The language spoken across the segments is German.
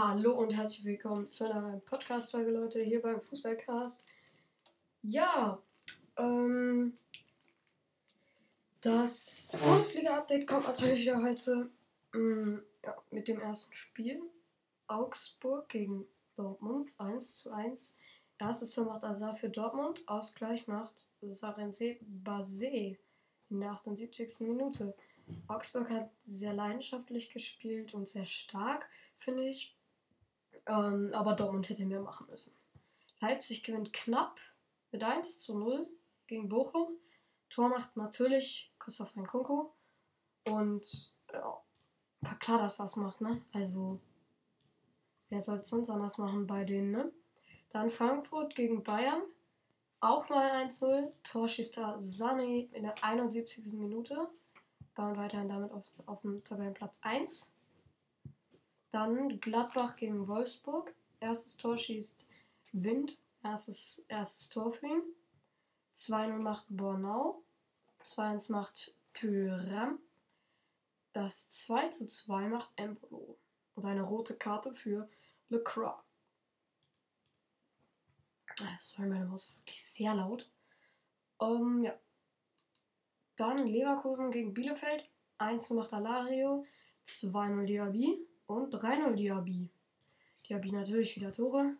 Hallo und herzlich willkommen zu einer neuen Podcast-Folge, Leute, hier beim Fußballcast. Ja, ähm, das Bundesliga-Update kommt natürlich wieder heute ähm, ja, mit dem ersten Spiel. Augsburg gegen Dortmund 1 zu 1. Erstes Tor macht Azar für Dortmund, Ausgleich macht Sarense Basé in der 78. Minute. Augsburg hat sehr leidenschaftlich gespielt und sehr stark, finde ich. Ähm, aber Dortmund hätte mehr machen müssen. Leipzig gewinnt knapp mit 1 zu 0 gegen Bochum. Tor macht natürlich Christoph Nkunku. Und ja, war klar, dass das macht, ne? Also, wer soll es sonst anders machen bei denen, ne? Dann Frankfurt gegen Bayern. Auch mal 1-0. Tor schießt da Sané in der 71. Minute. Bayern weiterhin damit auf, auf dem Tabellenplatz 1. Dann Gladbach gegen Wolfsburg. Erstes Tor schießt Wind. Erstes, erstes Tor für ihn. 2-0 macht Bornau. 2-1 macht Thuram. Das 2 zu 2 macht Embolo. Und eine rote Karte für Lecroix. Ah, sorry, meine Maus ist sehr laut. Um, ähm, ja. Dann Leverkusen gegen Bielefeld. 1 macht Alario. 2-0 Diaby und 3-0 Diaby. Diaby natürlich wieder Tore.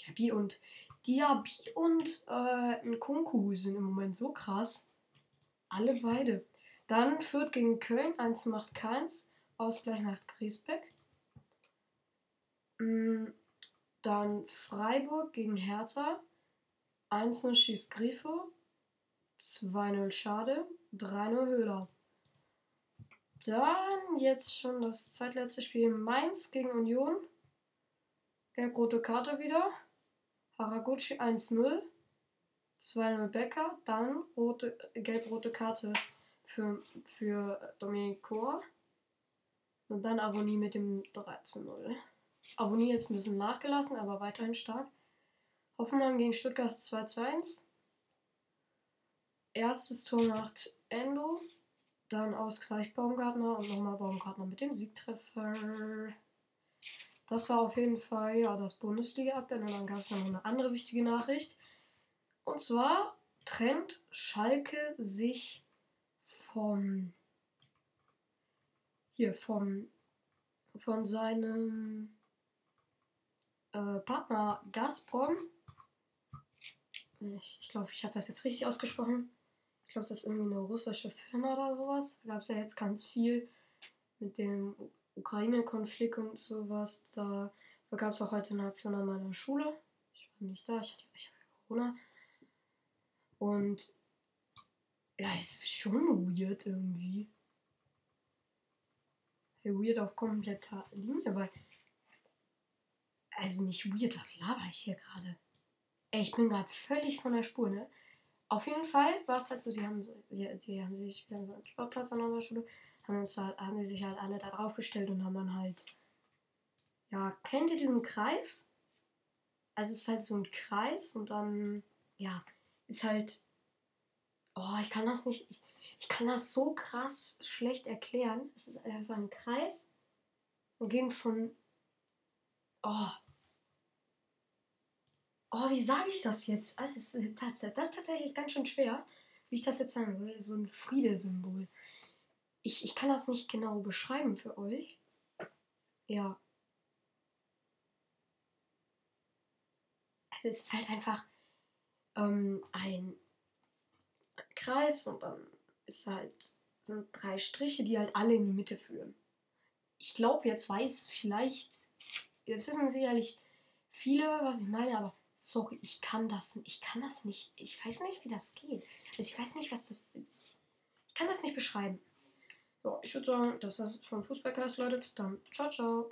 Diaby und Diaby und äh, Nkunku sind im Moment so krass. Alle beide. Dann führt gegen Köln, 1 macht keins. Ausgleich macht Griesbeck. Mm, dann Freiburg gegen Hertha. 1-0 schießt Grifo. 2-0 Schade. 3-0 Höhler. Dann jetzt schon das zweitletzte Spiel Mainz gegen Union. Gelb-rote Karte wieder. Haraguchi 1-0. 2-0 Becker. Dann rote, gelb-rote Karte für, für Dominik Kor. Und dann Avonie mit dem 13-0. Avonie jetzt ein bisschen nachgelassen, aber weiterhin stark. Hoffenheim gegen Stuttgart 2 1. Erstes Tor macht Endo. Dann Ausgleich Baumgartner und nochmal Baumgartner mit dem Siegtreffer. Das war auf jeden Fall ja das Bundesliga-Update. Und dann gab es noch eine andere wichtige Nachricht. Und zwar trennt Schalke sich vom hier vom von seinem äh, Partner Gazprom. Ich, ich glaube, ich habe das jetzt richtig ausgesprochen. Ich glaube, das ist irgendwie eine russische Firma oder sowas. Da gab es ja jetzt ganz viel mit dem Ukraine-Konflikt und sowas. Da gab es auch heute eine Aktion an meiner Schule. Ich war nicht da, ich hatte, ich hatte Corona. Und ja, es ist schon weird irgendwie. Hey, weird auf kompletter Linie, weil. Also nicht weird, was laber ich hier gerade? Ey, ich bin gerade völlig von der Spur, ne? Auf jeden Fall war es halt so, die haben, die, die haben sich, die haben so einen Sportplatz an unserer Schule, haben, uns halt, haben die sich halt alle da drauf gestellt und haben dann halt, ja, kennt ihr diesen Kreis? Also es ist halt so ein Kreis und dann, ja, ist halt, oh, ich kann das nicht, ich, ich kann das so krass schlecht erklären. Es ist einfach ein Kreis und gehen von, oh, Oh, wie sage ich das jetzt? Das ist, das, das ist tatsächlich ganz schön schwer, wie ich das jetzt sagen will. So ein Friedesymbol. Ich, ich kann das nicht genau beschreiben für euch. Ja. Also es ist halt einfach ähm, ein Kreis und dann ist halt sind drei Striche, die halt alle in die Mitte führen. Ich glaube, jetzt weiß vielleicht, jetzt wissen sicherlich viele, was ich meine, aber sorry, ich kann das, ich kann das nicht, ich weiß nicht, wie das geht. Also ich weiß nicht, was das, ich kann das nicht beschreiben. Ja, ich würde sagen, das ist vom Fußballcast, Leute. Bis dann. Ciao, ciao.